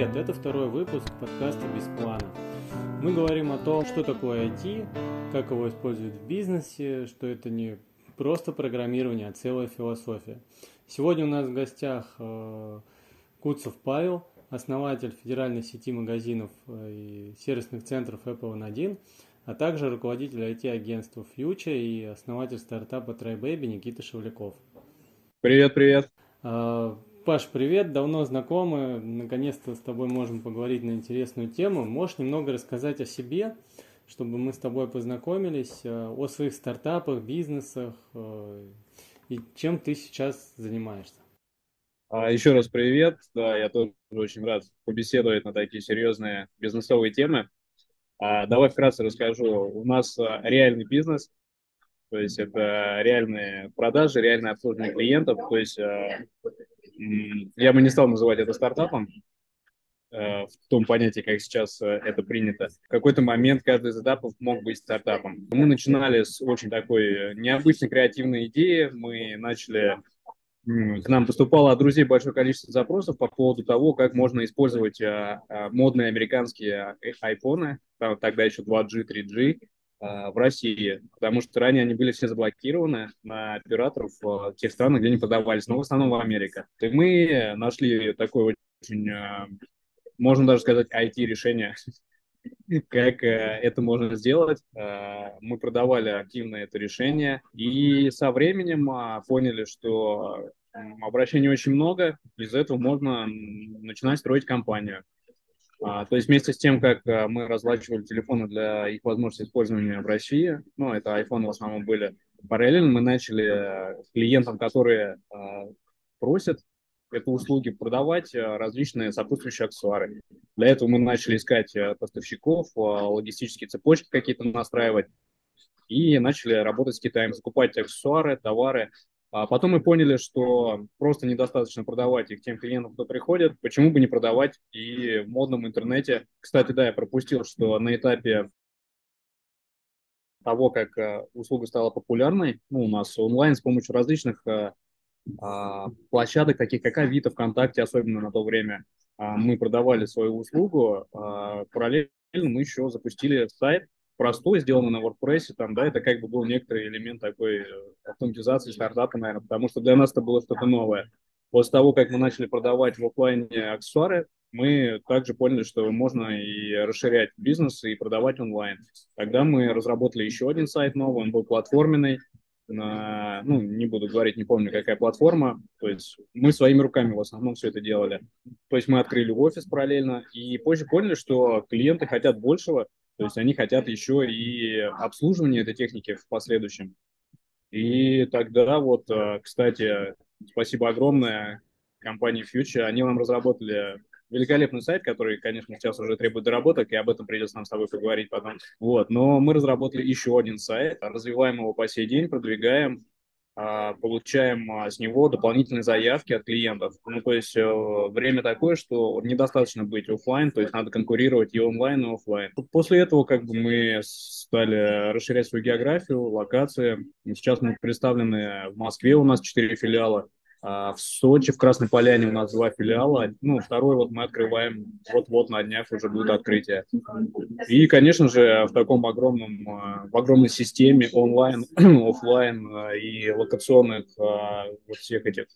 привет! Это второй выпуск подкаста «Без плана». Мы говорим о том, что такое IT, как его используют в бизнесе, что это не просто программирование, а целая философия. Сегодня у нас в гостях э, Куцев Павел, основатель федеральной сети магазинов э, и сервисных центров Apple N1, а также руководитель IT-агентства Future и основатель стартапа TryBaby Никита Шевляков. Привет, привет. Паш, привет, давно знакомы, наконец-то с тобой можем поговорить на интересную тему. Можешь немного рассказать о себе, чтобы мы с тобой познакомились, э, о своих стартапах, бизнесах э, и чем ты сейчас занимаешься? А, еще раз привет, да, я тоже очень рад побеседовать на такие серьезные бизнесовые темы. А, давай вкратце расскажу. У нас э, реальный бизнес, то есть это реальные продажи, реальное обслуживание клиентов, то есть я бы не стал называть это стартапом, э, в том понятии, как сейчас э, это принято. В какой-то момент каждый из этапов мог быть стартапом. Мы начинали с очень такой э, необычной креативной идеи. Мы начали к нам поступало от друзей большое количество запросов по поводу того, как можно использовать модные американские айфоны, тогда еще 2G, 3G, в России, потому что ранее они были все заблокированы на операторов в тех странах, где они продавались, но в основном в Америке. И мы нашли такое очень, э, можно даже сказать, IT-решение, как э, это можно сделать. Мы продавали активно это решение и со временем поняли, что обращений очень много, из этого можно начинать строить компанию. А, то есть вместе с тем, как а, мы разлачивали телефоны для их возможности использования в России, ну, это iPhone в основном были, параллельно мы начали а, клиентам, которые просят эту услуги продавать различные сопутствующие аксессуары. Для этого мы начали искать поставщиков, логистические цепочки какие-то настраивать и начали работать с Китаем, закупать аксессуары, товары, а потом мы поняли, что просто недостаточно продавать их тем клиентам, кто приходит. Почему бы не продавать и в модном интернете? Кстати, да, я пропустил, что на этапе того, как э, услуга стала популярной, ну, у нас онлайн с помощью различных а, а, площадок, таких как Авито, ВКонтакте, особенно на то время, а, мы продавали свою услугу. А, параллельно мы еще запустили сайт, простой, сделано на WordPress, там, да, это как бы был некоторый элемент такой э, автоматизации стартапа, наверное, потому что для нас это было что-то новое. После того, как мы начали продавать в офлайне аксессуары, мы также поняли, что можно и расширять бизнес, и продавать онлайн. Тогда мы разработали еще один сайт новый, он был платформенный, на, ну, не буду говорить, не помню, какая платформа, то есть мы своими руками в основном все это делали. То есть мы открыли офис параллельно, и позже поняли, что клиенты хотят большего, то есть они хотят еще и обслуживание этой техники в последующем. И тогда вот, э, кстати, спасибо огромное компании Future, они нам разработали великолепный сайт, который, конечно, сейчас уже требует доработок, и об этом придется нам с тобой поговорить потом. Вот, но мы разработали еще один сайт, развиваем его по сей день, продвигаем, получаем а, с него дополнительные заявки от клиентов. Ну, то есть э, время такое, что недостаточно быть офлайн, то есть надо конкурировать и онлайн, и офлайн. После этого как бы мы стали расширять свою географию, локации. Сейчас мы представлены в Москве, у нас четыре филиала, а в Сочи, в Красной Поляне у нас два филиала. Ну, второй вот мы открываем вот-вот на днях уже будет открытие. И, конечно же, в таком огромном, а, в огромной системе онлайн, офлайн а, и локационных вот всех этих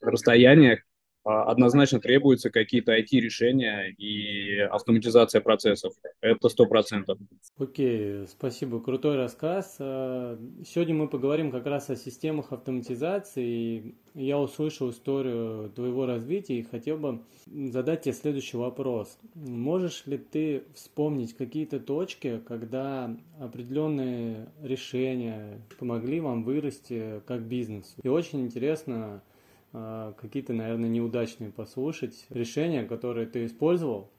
расстояниях однозначно требуются какие-то IT-решения и автоматизация процессов. Это сто процентов. Окей, спасибо, крутой рассказ. А, сегодня мы поговорим как раз о системах автоматизации. Я услышал историю твоего развития и хотел бы задать тебе следующий вопрос. Можешь ли ты вспомнить какие-то точки, когда определенные решения помогли вам вырасти как бизнес? И очень интересно, а, какие-то, наверное, неудачные послушать решения, которые ты использовал,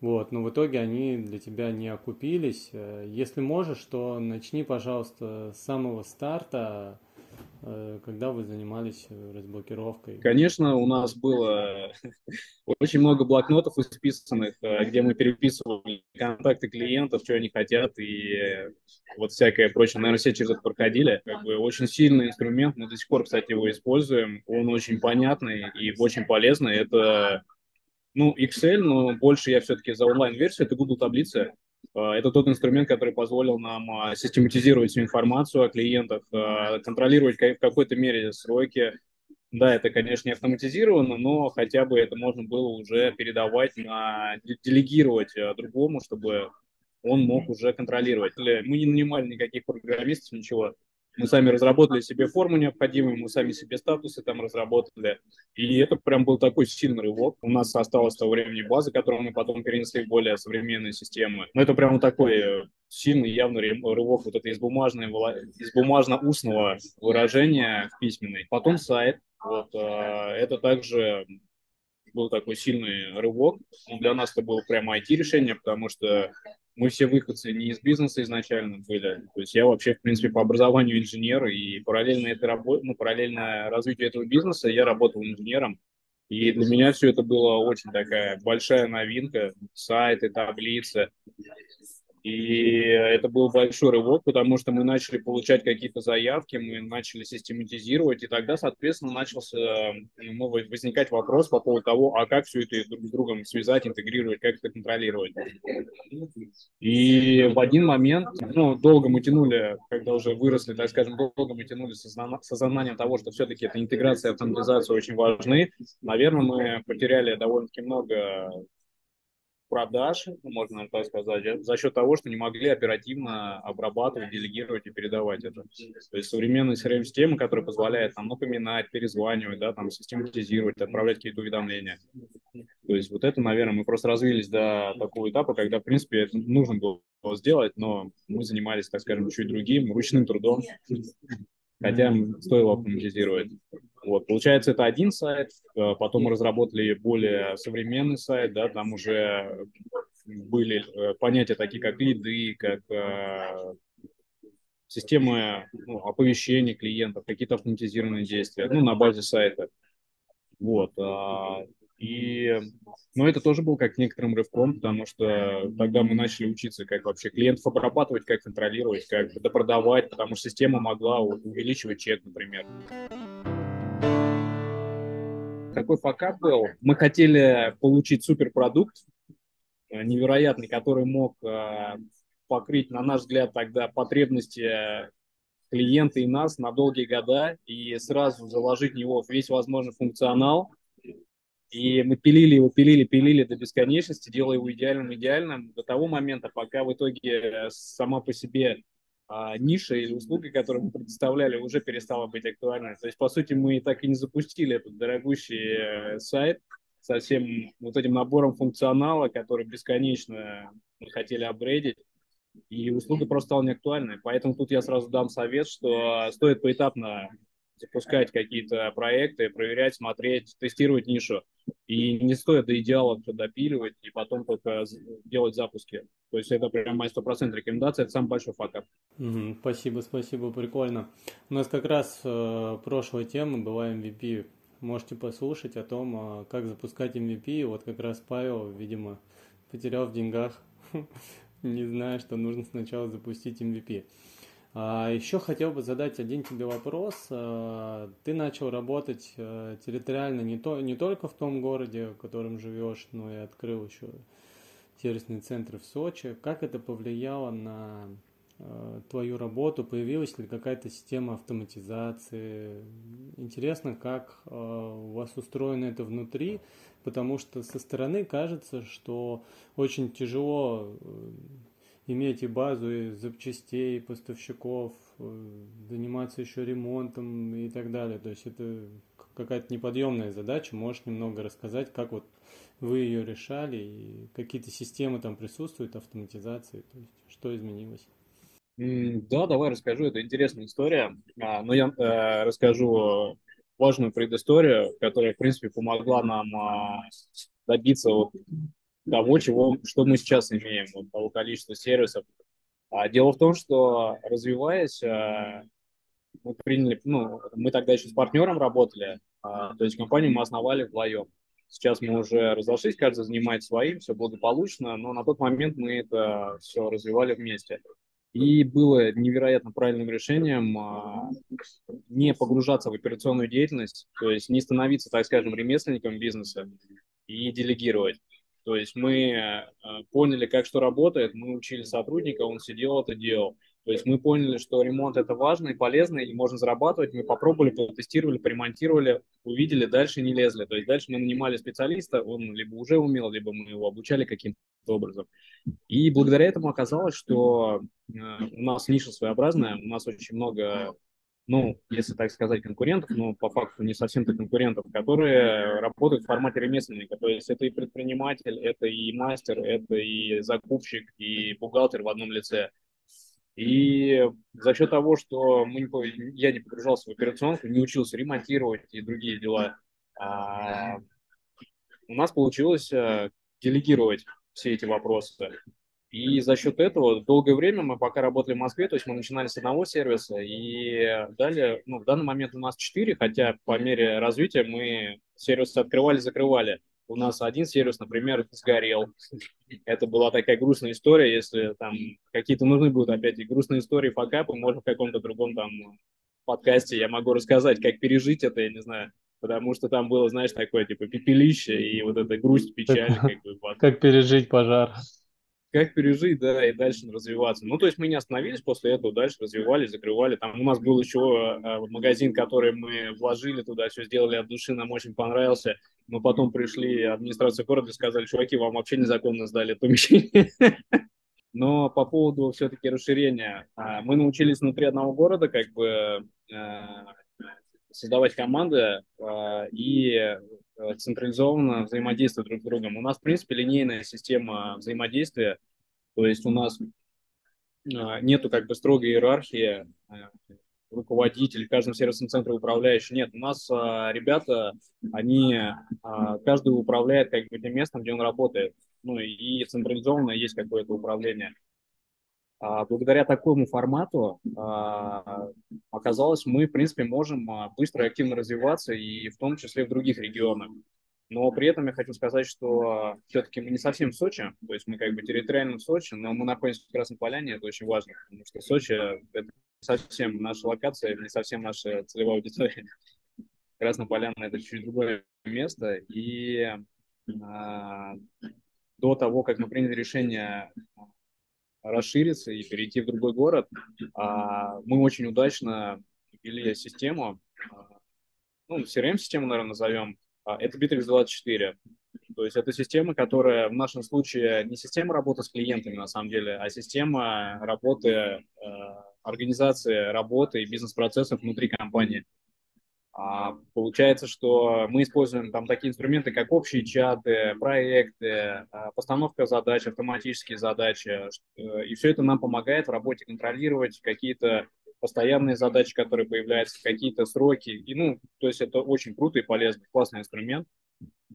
вот, но в итоге они для тебя не окупились. Э, если можешь, то начни, пожалуйста, с самого старта, Э, когда вы занимались э, разблокировкой? Конечно, у нас было очень много блокнотов исписанных, э, где мы переписывали контакты клиентов, что они хотят, и вот всякое прочее. Наверное, все через это проходили. Как бы очень сильный инструмент, мы до сих пор, кстати, его используем. Он очень понятный и очень полезный. Это Ну, Excel, но больше я все-таки за онлайн-версию, это Google таблицы. А, это тот инструмент, который позволил нам а, систематизировать всю информацию о клиентах, а, контролировать в какой-то мере сроки. Да, это, конечно, не автоматизировано, но хотя бы это можно было уже передавать, на, делегировать другому, чтобы он мог уже контролировать. Мы не нанимали никаких программистов, ничего. Мы сами разработали себе форму необходимую, мы сами себе статусы там разработали. И это прям был такой сильный рывок. У нас осталось того времени база, которую мы потом перенесли в более современные системы. Но это прям такой э, сильный явный рывок вот это из, бумажной, из бумажно-устного выражения в письменный. Потом сайт. Вот, э, это также был такой сильный рывок. Для нас это было прямо IT-решение, потому что мы все выходцы не из бизнеса изначально были. То есть я вообще, в принципе, по образованию инженер, и параллельно, этой работе, ну, параллельно развитию этого бизнеса я работал инженером. И для меня все это было очень такая большая новинка, сайты, таблицы. И это был большой рывок, потому что мы начали получать какие-то заявки, мы начали систематизировать, и тогда, соответственно, начался ну, возникать вопрос по поводу того, а как все это друг с другом связать, интегрировать, как это контролировать. И в один момент, ну, долго мы тянули, когда уже выросли, так скажем, долго мы тянули с осознанием того, что все-таки эта интеграция и автоматизация очень важны. Наверное, мы потеряли довольно-таки много продаж, ну, можно так сказать, за счет того, что не могли оперативно обрабатывать, делегировать и передавать это. То есть современные CRM-системы, которые позволяют там напоминать, перезванивать, да, там систематизировать, отправлять какие-то уведомления. То есть вот это, наверное, мы просто развились до такого этапа, когда, в принципе, это нужно было сделать, но мы занимались, так скажем, чуть другим, ручным трудом, хотя стоило автоматизировать. Вот, получается, это один сайт, э, потом мы разработали более современный сайт, да, там уже были э, понятия такие, как лиды, как э, системы ну, оповещения клиентов, какие-то автоматизированные действия, ну, на базе сайта. Вот. А, и, но это тоже был как некоторым рывком, потому что тогда мы начали учиться, как вообще клиентов обрабатывать, как контролировать, как допродавать, потому что система могла увеличивать чек, например какой факап был. Мы хотели получить суперпродукт э, невероятный, который мог э, покрыть, на наш взгляд, тогда потребности клиента и нас на долгие года и сразу заложить в него весь возможный функционал. И мы пилили его, пилили, пилили до бесконечности, делая его идеальным, идеальным до того момента, пока в итоге сама по себе а, ниша или услуга, которую мы предоставляли, уже перестала быть актуальной. То есть, по сути, мы так и не запустили этот дорогущий э, сайт со всем вот этим набором функционала, который бесконечно мы хотели апгрейдить, и услуга просто стала неактуальной. Поэтому тут я сразу дам совет, что стоит поэтапно запускать какие-то проекты, проверять, смотреть, тестировать нишу. И не стоит до идеала допиливать и потом только делать запуски. То есть это прям моя стопроцентная рекомендация, это самый большой факап. Угу, спасибо, спасибо, прикольно. У нас как раз э, прошлая тема была MVP. Можете послушать о том, э, как запускать MVP. Вот как раз Павел, видимо, потерял в деньгах, не зная, что нужно сначала запустить MVP. А еще хотел бы задать один тебе вопрос. А, ты начал работать э, территориально не, то, не только в том городе, в котором живешь, но и открыл еще сервисный центр в Сочи. Как это повлияло на э, твою работу? Появилась ли какая-то система автоматизации? Интересно, как э, у вас устроено это внутри, потому что со стороны кажется, что очень тяжело иметь и базу и запчастей, поставщиков, э, заниматься еще ремонтом и так далее. То есть это какая-то неподъемная задача. Можешь немного рассказать, как вот вы ее решали и какие-то системы там присутствуют, автоматизации, то есть что изменилось? Да, давай расскажу. Это интересная история. А, но я э, расскажу важную предысторию, которая, в принципе, помогла нам а, добиться вот того, чего, что мы сейчас имеем, вот, того количества сервисов. А дело в том, что развиваясь, а, мы приняли, ну, мы тогда еще с партнером работали, а, то есть компанию мы основали вдвоем. Сейчас мы уже разошлись, каждый занимает своим, все благополучно, но на тот момент мы это все развивали вместе. И было невероятно правильным решением а, не погружаться в операционную деятельность, то есть не становиться, так скажем, ремесленником бизнеса, и делегировать. То есть мы э, поняли, как что работает, мы учили сотрудника, он сидел, это делал. То есть мы поняли, что ремонт это важно и полезно, и можно зарабатывать. Мы попробовали, потестировали, поремонтировали, увидели, дальше не лезли. То есть дальше мы нанимали специалиста, он либо уже умел, либо мы его обучали каким-то образом. И благодаря этому оказалось, что э, у нас ниша своеобразная, у нас очень много ну, если так сказать, конкурентов, но по факту не совсем-то конкурентов, которые работают в формате ремесленника. То есть это и предприниматель, это и мастер, это и закупщик, и бухгалтер в одном лице. И за счет того, что мы не, я не погружался в операционку, не учился ремонтировать и другие дела, а, у нас получилось а, делегировать все эти вопросы. И за счет этого долгое время мы пока работали в Москве, то есть мы начинали с одного сервиса, и далее, ну, в данный момент у нас четыре, хотя по мере развития мы сервисы открывали, закрывали. У нас один сервис, например, сгорел. Это была такая грустная история. Если там какие-то нужны будут опять и грустные истории, факапы, можно в каком-то другом там подкасте я могу рассказать, как пережить это, я не знаю. Потому что там было, знаешь, такое типа пепелище и вот эта грусть, печаль. Как, бы, как пережить пожар как пережить, да, и дальше развиваться. Ну, то есть мы не остановились после этого, дальше развивались, закрывали. Там у нас был еще э, магазин, который мы вложили туда, все сделали от души, нам очень понравился. Но потом пришли администрация города и сказали, чуваки, вам вообще незаконно сдали помещение. Но по поводу все-таки расширения, а, мы научились внутри одного города как бы создавать команды и централизованно взаимодействовать друг с другом. У нас, в принципе, линейная система взаимодействия, то есть у нас э, нету как бы строгой иерархии, э, руководитель, в каждом сервисном центре управляющий. Нет, у нас ребята, они, каждый управляет как бы тем местом, где он работает. Ну и централизованно есть какое-то управление. А, благодаря такому формату а, оказалось, мы, в принципе, можем а, быстро и активно развиваться, и в том числе в других регионах. Но при этом я хочу сказать, что все-таки мы не совсем в Сочи, то есть мы как бы территориально в Сочи, но мы находимся в Красной Поляне, это очень важно, потому что Сочи – это не совсем наша локация, не совсем наша целевая аудитория. Красная Поляна – это чуть другое место, и а, до того, как мы приняли решение расшириться и перейти в другой город. А, мы очень удачно ввели систему, а, ну, CRM-систему, наверное, назовем. А, это Bittrex24. То есть это система, которая в нашем случае не система работы с клиентами, на самом деле, а система работы, организации работы и бизнес-процессов внутри компании. А, получается, что мы используем там такие инструменты, как общие чаты, проекты, а, постановка задач, автоматические задачи. Э, и все это нам помогает в работе контролировать какие-то постоянные задачи, которые появляются, какие-то сроки. И, ну, то есть это очень круто и полезно, классный инструмент.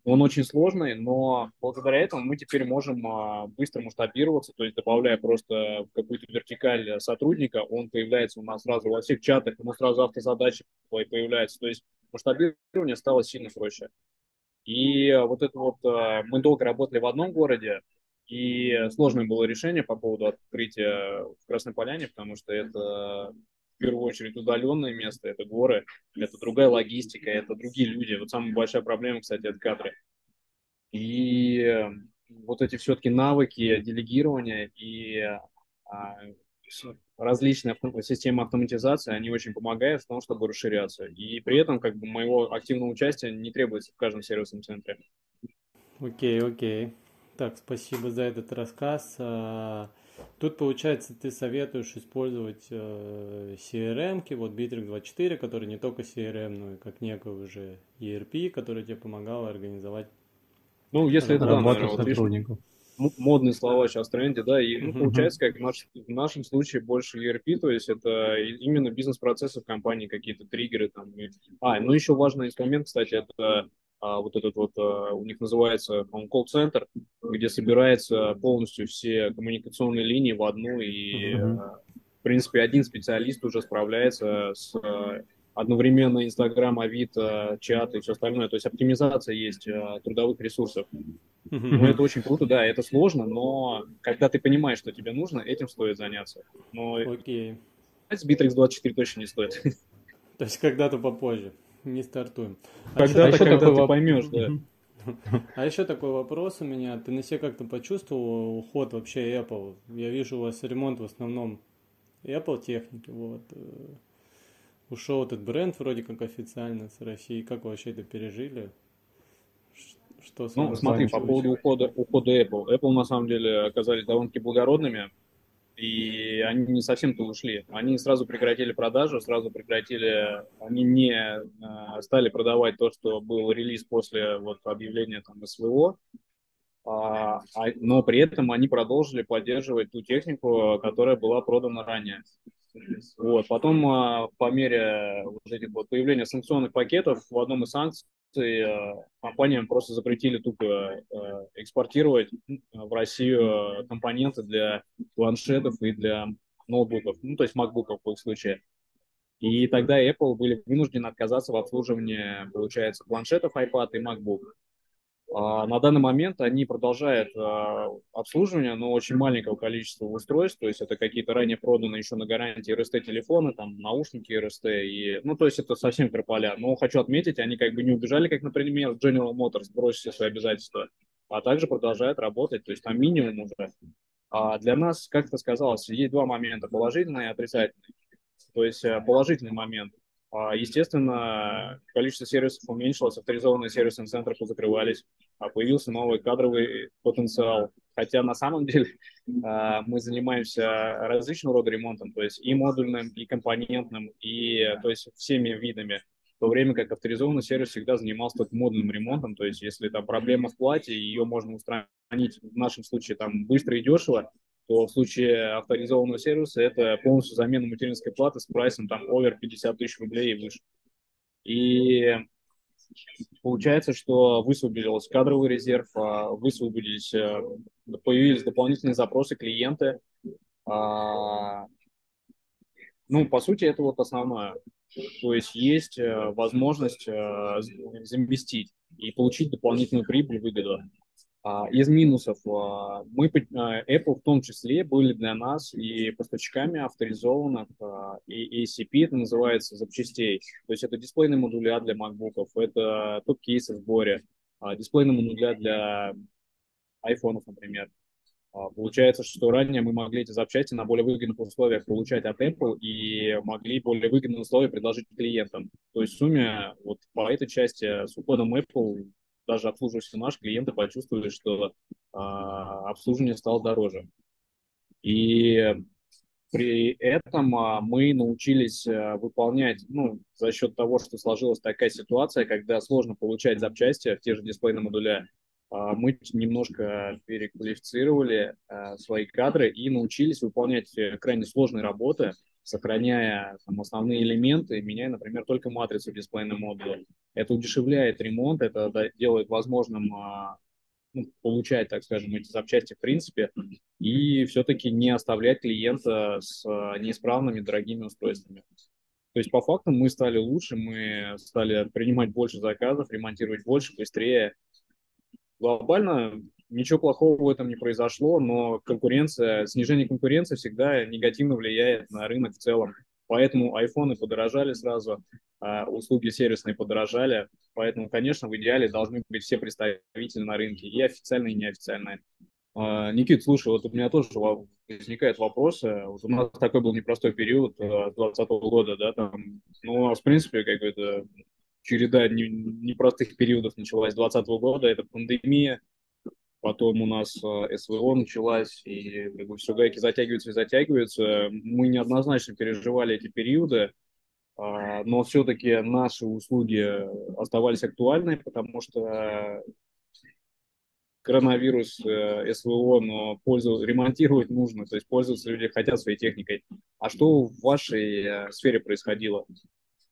Он очень сложный, но благодаря этому мы теперь можем а, быстро масштабироваться, то есть добавляя просто в какую-то вертикаль сотрудника, он появляется у нас сразу во всех чатах, ему сразу автозадачи появляются, то есть масштабирование стало сильно проще. И вот это вот, а, мы долго работали в одном городе, и сложное было решение по поводу открытия в Красной Поляне, потому что это в первую очередь удаленное место, это горы, это другая логистика, это другие люди. Вот самая большая проблема, кстати, это кадры. И вот эти все-таки навыки делегирования и а, различные системы автоматизации, они очень помогают в том, чтобы расширяться. И при этом как бы моего активного участия не требуется в каждом сервисном центре. Окей, okay, окей. Okay. Так, спасибо за этот рассказ. Тут, получается, ты советуешь использовать э, CRM, вот Bittrex24, который не только CRM, но и как некую уже ERP, который тебе помогал организовать ну, если это, да, наверное, сотрудников. модные слова сейчас в тренде, да, и ну, получается, как в, наш, в нашем случае больше ERP, то есть это именно бизнес-процессы в компании, какие-то триггеры там. И... А, ну еще важный инструмент, кстати, это а, вот этот вот, а, у них называется, по колл-центр, где собирается полностью все коммуникационные линии в одну, и, uh-huh. в принципе, один специалист уже справляется с одновременно Инстаграм, Авито, чат и все остальное. То есть оптимизация есть трудовых ресурсов. Uh-huh. Ну, это очень круто, да, это сложно, но когда ты понимаешь, что тебе нужно, этим стоит заняться. Но okay. с Bittrex 24 точно не стоит. То есть когда-то попозже не стартуем. Когда-то, а когда ты поймешь, да. А еще такой вопрос у меня. Ты на себе как-то почувствовал уход вообще Apple? Я вижу у вас ремонт в основном Apple техники. Вот. Э, ушел этот бренд вроде как официально с России. Как вы вообще это пережили? Что ну, смотри, по поводу ухода, ухода Apple. Apple на самом деле оказались довольно-таки благородными и они не совсем-то ушли. Они сразу прекратили продажу, сразу прекратили, они не э, стали продавать то, что был релиз после вот, объявления там СВО, а, а, но при этом они продолжили поддерживать ту технику, которая была продана ранее. Вот. Потом, а, по мере вот этих вот появления санкционных пакетов, в одном из санкций компаниям просто запретили тупо э, экспортировать в Россию компоненты для планшетов и для ноутбуков, ну, то есть макбуков в их случае. И тогда Apple были вынуждены отказаться в обслуживании, получается, планшетов iPad и MacBook. А на данный момент они продолжают а, обслуживание, но очень маленького количества устройств, то есть это какие-то ранее проданные еще на гарантии RST телефоны, там наушники RST, и, ну то есть это совсем крополя. Но хочу отметить, они как бы не убежали, как, например, General Motors, бросили свои обязательства, а также продолжают работать, то есть там минимум уже. А для нас, как это сказалось, есть два момента, положительный и отрицательный. То есть э, положительный момент – а, естественно, количество сервисов уменьшилось, авторизованные сервисные центры позакрывались, а появился новый кадровый потенциал. Хотя на самом деле а, мы занимаемся различного рода ремонтом, то есть и модульным, и компонентным, и то есть всеми видами. В то время как авторизованный сервис всегда занимался только модульным ремонтом, то есть если там проблема в плате, ее можно устранить в нашем случае там быстро и дешево, то в случае авторизованного сервиса это полностью замена материнской платы с прайсом там овер 50 тысяч рублей и выше. И получается, что высвободился кадровый резерв, а, высвободились, э, появились дополнительные запросы клиенты. А, ну, по сути, это вот основное. То есть есть э, возможность э, заместить и получить дополнительную прибыль, выгоду. А, из минусов а, мы, а, Apple в том числе, были для нас и поставщиками авторизованных и ACP, это называется, запчастей. То есть это дисплейные модуля для MacBook, это топ-кейсы в сборе, дисплейные модуля для iPhone, например. Получается, что ранее мы могли эти запчасти на более выгодных условиях получать от Apple и могли более выгодные условия предложить клиентам. То есть в сумме вот по этой части с уходом Apple даже обслуживающие наши клиенты почувствовали, что а, обслуживание стало дороже. И при этом а, мы научились а, выполнять, ну, за счет того, что сложилась такая ситуация, когда сложно получать запчасти в те же дисплейные модуля, а, мы немножко переквалифицировали а, свои кадры и научились выполнять э, крайне сложные работы, сохраняя там, основные элементы, меняя, например, только матрицу дисплейного модуля. Это удешевляет ремонт, это делает возможным а, ну, получать, так скажем, эти запчасти в принципе, и все-таки не оставлять клиента с а, неисправными дорогими устройствами. То есть по факту мы стали лучше, мы стали принимать больше заказов, ремонтировать больше, быстрее. Глобально Ничего плохого в этом не произошло, но конкуренция, снижение конкуренции всегда негативно влияет на рынок в целом. Поэтому айфоны подорожали сразу, а услуги сервисные подорожали. Поэтому, конечно, в идеале должны быть все представители на рынке, и официальные, и неофициальные. А, Никит, слушай, вот у меня тоже возникает вопрос. Вот у нас такой был непростой период 2020 э, года, да, там, ну, у нас, в принципе, как бы это череда непростых периодов началась 2020 года, это пандемия, потом у нас э, СВО началась, и как бы все гайки затягиваются и затягиваются. Мы неоднозначно переживали эти периоды, а, но все-таки наши услуги оставались актуальны, потому что коронавирус, э, СВО, но пользу, ремонтировать нужно, то есть пользоваться люди хотят своей техникой. А что в вашей э, сфере происходило?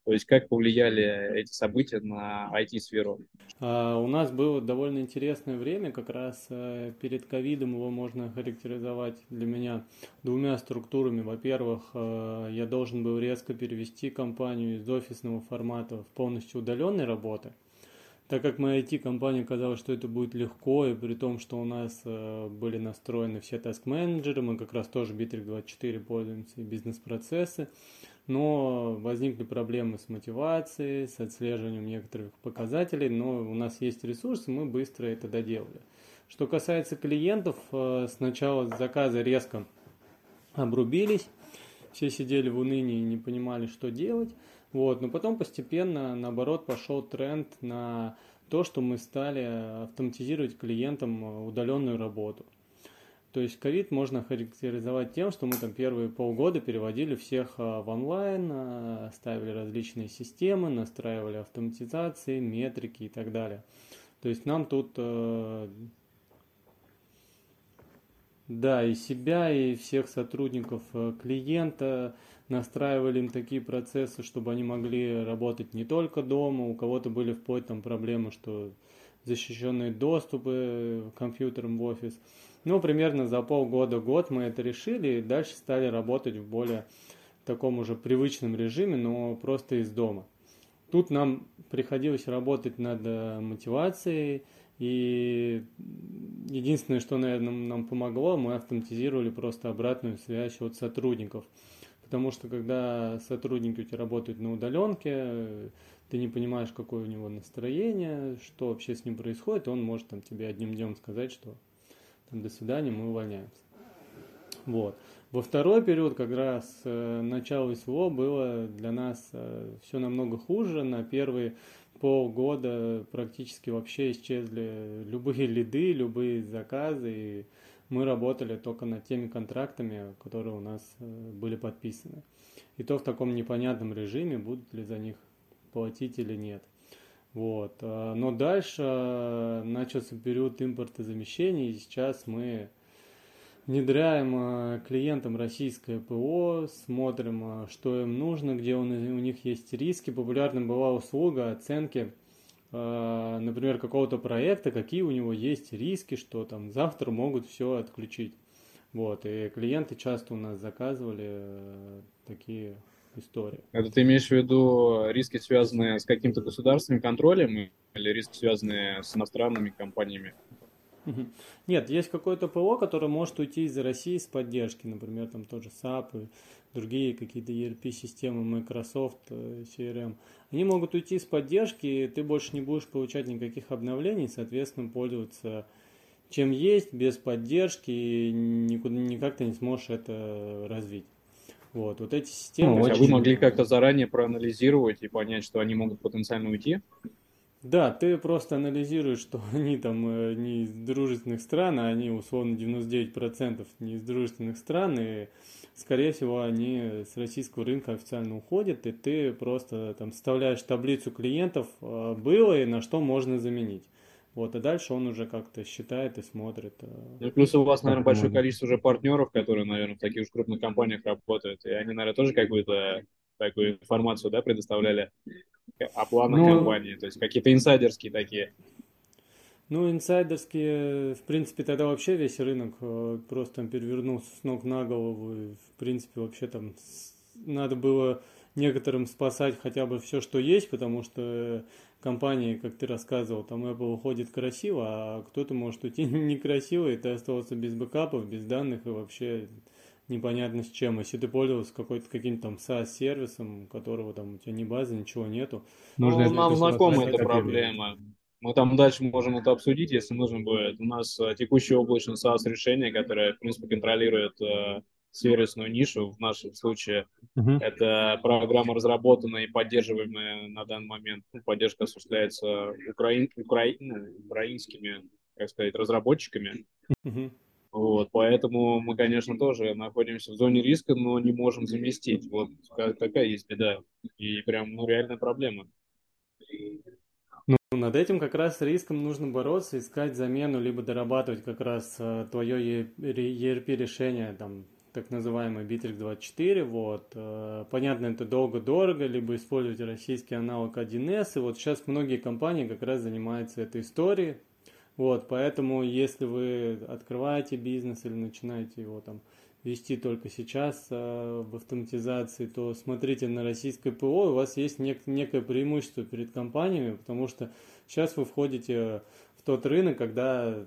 То есть как повлияли эти события на IT-сферу? А, у нас было довольно интересное время, как раз э, перед ковидом его можно характеризовать для меня двумя структурами. Во-первых, э, я должен был резко перевести компанию из офисного формата в полностью удаленной работы. Так как моя IT-компания казалось, что это будет легко, и при том, что у нас э, были настроены все таск-менеджеры, мы как раз тоже Bittrex 24 пользуемся, и бизнес-процессы, но возникли проблемы с мотивацией, с отслеживанием некоторых показателей, но у нас есть ресурсы, мы быстро это доделали. Что касается клиентов, э, сначала заказы резко обрубились, все сидели в унынии и не понимали, что делать. Вот, но потом постепенно, наоборот, пошел тренд на то, что мы стали автоматизировать клиентам удаленную работу. То есть ковид можно характеризовать тем, что мы там первые полгода переводили всех а, в онлайн, а, ставили различные системы, настраивали автоматизации, метрики и так далее. То есть нам тут э, да, и себя, и всех сотрудников э, клиента настраивали им такие процессы, чтобы они могли работать не только дома, у кого-то были вплоть там проблемы, что защищенные доступы к компьютерам в офис. Ну, примерно за полгода-год мы это решили и дальше стали работать в более таком уже привычном режиме, но просто из дома. Тут нам приходилось работать над э, мотивацией, и единственное, что, наверное, нам помогло, мы автоматизировали просто обратную связь от сотрудников. Потому что когда сотрудники у тебя работают на удаленке, ты не понимаешь, какое у него настроение, что вообще с ним происходит, он может там, тебе одним днем сказать, что до свидания, мы увольняемся. Вот. Во второй период, как раз э, начало СВО, было для нас э, все намного хуже. На первые полгода практически вообще исчезли любые лиды, любые заказы. И мы работали только над теми контрактами, которые у нас э, были подписаны. И то в таком непонятном режиме, будут ли за них платить или нет. Вот. А, но дальше а, начался период импортозамещения, и сейчас мы внедряем а, клиентам российское ПО, смотрим, что им нужно, где у них есть риски. Популярным была услуга оценки, например, какого-то проекта, какие у него есть риски, что там завтра могут все отключить. Вот, и клиенты часто у нас заказывали такие история. Это ты имеешь в виду риски, связанные с каким-то государственным контролем или риски, связанные с иностранными компаниями? Нет, есть какое-то ПО, которое может уйти из России с поддержки, например, там тоже SAP и другие какие-то ERP-системы, Microsoft, э, CRM. Они могут уйти с поддержки, и ты больше не будешь получать никаких обновлений, соответственно, пользоваться чем есть, без поддержки, и никуда, никак ты не сможешь это развить. Вот, вот эти системы... Ну, а вы могли как-то заранее проанализировать и понять, что они могут потенциально уйти? Да, ты просто анализируешь, что они там э, не из дружественных стран, а они условно 99% не из дружественных стран, и скорее всего они с российского рынка официально уходят, и ты просто там вставляешь таблицу клиентов, э, было и на что можно заменить. Вот, и дальше он уже как-то считает и смотрит. Э, ну, плюс у вас, наверное, большое количество уже партнеров, которые, наверное, в таких уж крупных компаниях работают, и они, наверное, тоже какую-то такую информацию, да, предоставляли о планах ну, компании, то есть какие-то инсайдерские такие. Ну, инсайдерские, в принципе, тогда вообще весь рынок э, просто там перевернулся с ног на голову, и, в принципе, вообще там надо было некоторым спасать хотя бы все, что есть, потому что компании, как ты рассказывал, там Apple уходит красиво, а кто-то может уйти некрасиво, и ты остался без бэкапов, без данных и вообще непонятно с чем. Если ты пользовался какой-то каким-то там SaaS-сервисом, которого там у тебя ни базы, ничего нету. Нужно ну, нам знакома эта проблема. Мы там дальше можем это обсудить, если нужно будет. У нас э, текущее облачное SaaS-решение, которое, в принципе, контролирует э, сервисную нишу. В нашем случае uh-huh. это программа разработанная и поддерживаемая на данный момент. Ну, поддержка осуществляется украин, украин, ну, украинскими, как сказать, разработчиками. Uh-huh. Вот, поэтому мы, конечно, тоже находимся в зоне риска, но не можем заместить. Вот такая есть беда. И прям ну, реальная проблема. Ну, над этим как раз риском нужно бороться, искать замену, либо дорабатывать как раз э, твое ERP-решение, там, так называемый Bittrex 24. Вот. Э, понятно, это долго-дорого, либо использовать российский аналог 1С. И вот сейчас многие компании как раз занимаются этой историей. Вот, поэтому если вы открываете бизнес или начинаете его там вести только сейчас э, в автоматизации, то смотрите на российское ПО, у вас есть нек- некое преимущество перед компаниями, потому что сейчас вы входите в тот рынок, когда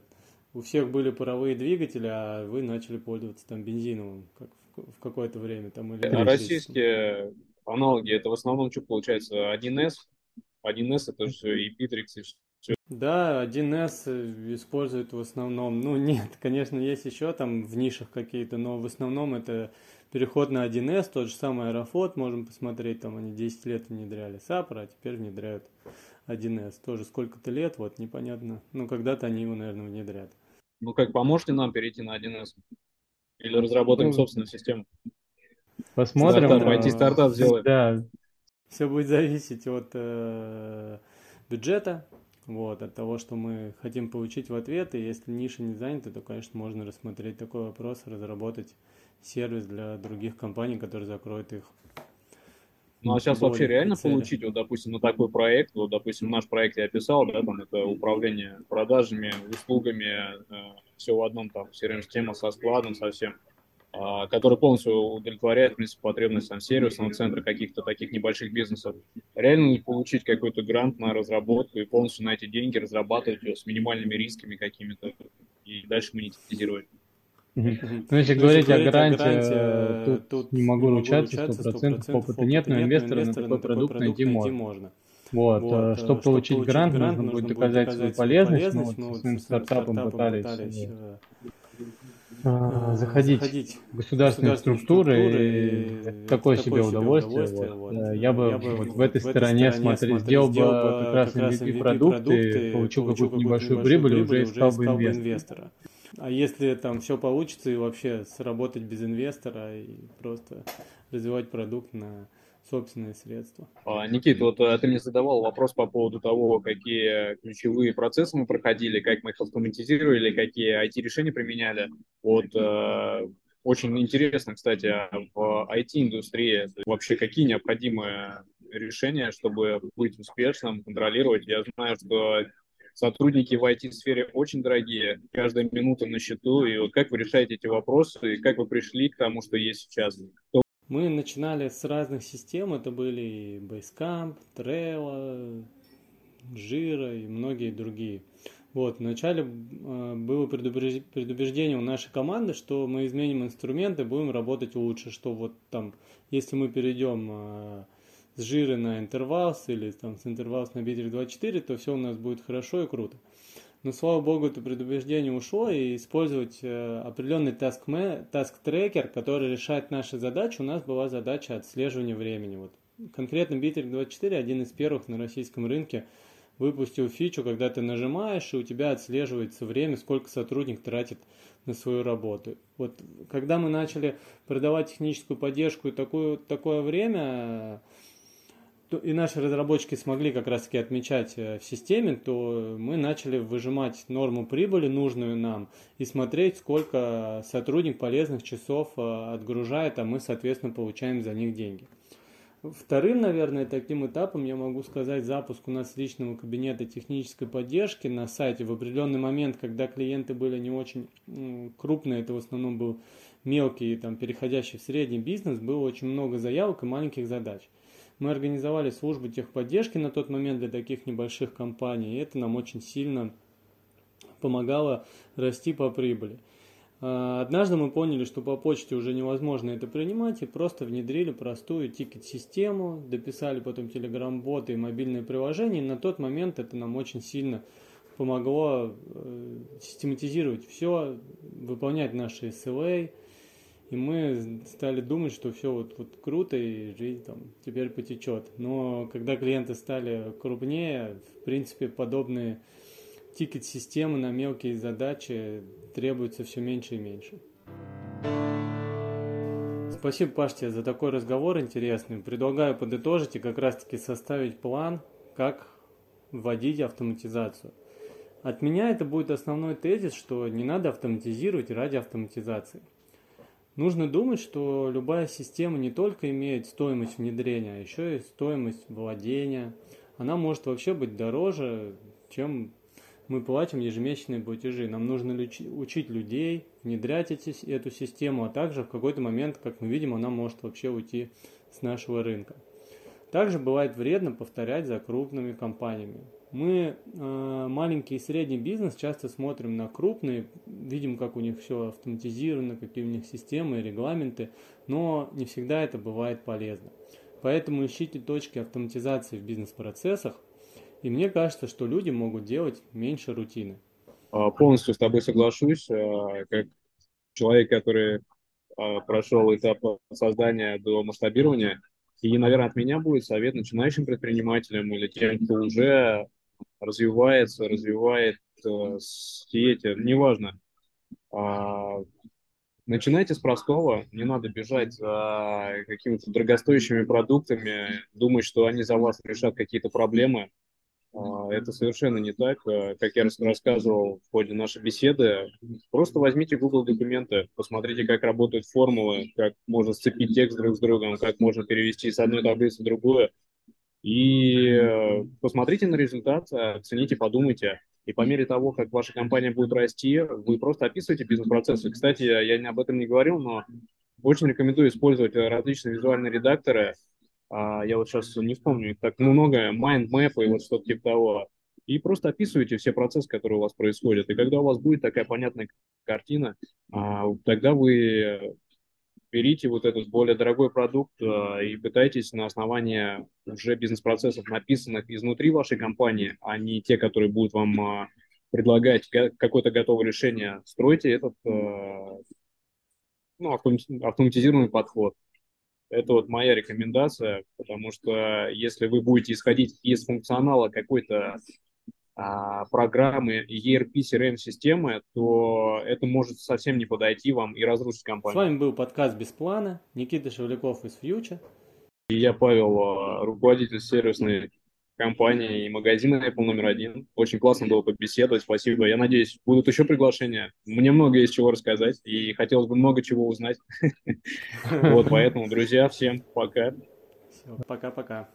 у всех были паровые двигатели, а вы начали пользоваться там бензиновым как в, в какое-то время. Там, или а российские, аналоги, это в основном что получается? 1С? 1С это же и Bittrex, и все. Да, 1С используют в основном. Ну, нет, конечно, есть еще там в нишах какие-то, но в основном это переход на 1С, тот же самый Аэрофлот, можем посмотреть, там они 10 лет внедряли Сапра, а теперь внедряют 1С. Тоже сколько-то лет, вот, непонятно. Ну, когда-то они его, наверное, внедрят. Ну, как, поможете нам перейти на 1С? Или разработаем ну, собственную систему? Посмотрим. Стартап, пойти стартап сделаем. Да. Все будет зависеть от э, бюджета, вот, от того, что мы хотим получить в ответ. И если ниша не занята, то, конечно, можно рассмотреть такой вопрос, разработать сервис для других компаний, которые закроют их. Ну а сейчас вообще реально цели. получить, вот, допустим, на такой проект, вот, допустим, наш проект я описал, да, там это управление продажами, услугами, э, все в одном там CRM-система со складом, совсем, э, который полностью удовлетворяет, в принципе, потребностям сервисного центра, каких-то таких небольших бизнесов. Реально получить какой-то грант на разработку и полностью на эти деньги разрабатывать его с минимальными рисками какими-то и дальше монетизировать? Ну, если говорить о гранте, тут, тут не могу ручаться, сто процентов опыта нет, но инвестора на такой продукт найти можно. Вот, вот э, чтобы получить грант, грант, нужно будет доказать свою полезность. Мы вот со своим стартапом пытались э, э, заходить в государственные структуры, и такое себе удовольствие. Вот. Я бы вот в этой стороне смотрел, сделал бы как раз MVP-продукты, получил какую-то небольшую прибыль и уже искал бы инвестора. А если там все получится и вообще сработать без инвестора и просто развивать продукт на собственные средства. А, Никит, вот э, ты мне задавал вопрос по поводу того, какие ключевые процессы мы проходили, как мы их автоматизировали, какие IT-решения применяли. Вот э, очень интересно, кстати, в IT-индустрии вообще какие необходимые решения, чтобы быть успешным, контролировать. Я знаю, что сотрудники в IT-сфере очень дорогие, каждая минута на счету. И вот как вы решаете эти вопросы, и как вы пришли к тому, что есть сейчас? Мы начинали с разных систем, это были Basecamp, Trello, Jira и многие другие. Вот, вначале э, было предубеждение у нашей команды, что мы изменим инструменты, будем работать лучше, что вот там, если мы перейдем э, с Jira на Intervals или там с Intervals на Битрикс 24, то все у нас будет хорошо и круто. Но, слава богу, это предубеждение ушло, и использовать э, определенный таск-трекер, который решает наши задачи, у нас была задача отслеживания времени. Вот. Конкретно битер 24 один из первых на российском рынке выпустил фичу, когда ты нажимаешь, и у тебя отслеживается время, сколько сотрудник тратит на свою работу. Вот когда мы начали продавать техническую поддержку и такое, такое время, и наши разработчики смогли как раз таки отмечать э, в системе, то мы начали выжимать норму прибыли, нужную нам, и смотреть, сколько сотрудник полезных часов э, отгружает, а мы, соответственно, получаем за них деньги. Вторым, наверное, таким этапом я могу сказать запуск у нас личного кабинета технической поддержки на сайте. В определенный момент, когда клиенты были не очень крупные, это в основном был мелкий, там, переходящий в средний бизнес, было очень много заявок и маленьких задач. Мы организовали службу техподдержки на тот момент для таких небольших компаний, и это нам очень сильно помогало расти по прибыли. А, однажды мы поняли, что по почте уже невозможно это принимать, и просто внедрили простую тикет-систему, дописали потом Telegram-боты и мобильные приложения, и на тот момент это нам очень сильно помогло э, систематизировать все, выполнять наши SLA, и мы стали думать, что все вот, вот круто и жизнь там теперь потечет. Но когда клиенты стали крупнее, в принципе, подобные тикет-системы на мелкие задачи требуются все меньше и меньше. Спасибо, Паш, тебе за такой разговор интересный. Предлагаю подытожить и как раз-таки составить план, как вводить автоматизацию. От меня это будет основной тезис, что не надо автоматизировать ради автоматизации. Нужно думать, что любая система не только имеет стоимость внедрения, а еще и стоимость владения. Она может вообще быть дороже, чем мы платим ежемесячные платежи. Нам нужно учить людей, внедрять эти, эту систему, а также в какой-то момент, как мы видим, она может вообще уйти с нашего рынка. Также бывает вредно повторять за крупными компаниями. Мы, э, маленький и средний бизнес, часто смотрим на крупные, видим, как у них все автоматизировано, какие у них системы и регламенты, но не всегда это бывает полезно. Поэтому ищите точки автоматизации в бизнес-процессах, и мне кажется, что люди могут делать меньше рутины. А, полностью с тобой соглашусь. А, как человек, который а, прошел этап создания до масштабирования, и, наверное, от меня будет совет начинающим предпринимателям или тем, кто уже развивается, развивает сети, неважно. Начинайте с простого, не надо бежать за какими-то дорогостоящими продуктами, думать, что они за вас решат какие-то проблемы. А, это совершенно не так. А, как я рассказывал в ходе нашей беседы, просто возьмите Google документы, посмотрите, как работают формулы, как можно сцепить текст друг с другом, как можно перевести с одной таблицы в другую. И э, посмотрите на результат, оцените, подумайте. И по мере того, как ваша компания будет расти, вы просто описываете бизнес-процессы. Кстати, я об этом не говорил, но очень рекомендую использовать различные визуальные редакторы. А, я вот сейчас не вспомню, их так много, майндмэпы и вот что-то типа того. И просто описывайте все процессы, которые у вас происходят. И когда у вас будет такая понятная картина, а, тогда вы берите вот этот более дорогой продукт э, и пытайтесь на основании уже бизнес-процессов, написанных изнутри вашей компании, а не те, которые будут вам э, предлагать какое-то готовое решение, стройте этот э, ну, автоматизированный подход. Это вот моя рекомендация, потому что если вы будете исходить из функционала какой-то а, программы ERP CRM-системы, то это может совсем не подойти вам и разрушить компанию. С вами был подкаст «Без плана». Никита Шевляков из Future. И я Павел, а, руководитель сервисной компании и магазина Apple номер один. Очень классно было побеседовать, спасибо. Я надеюсь, будут еще приглашения. Мне много есть чего рассказать, и хотелось бы много чего узнать. Вот, поэтому, друзья, всем пока. Пока-пока.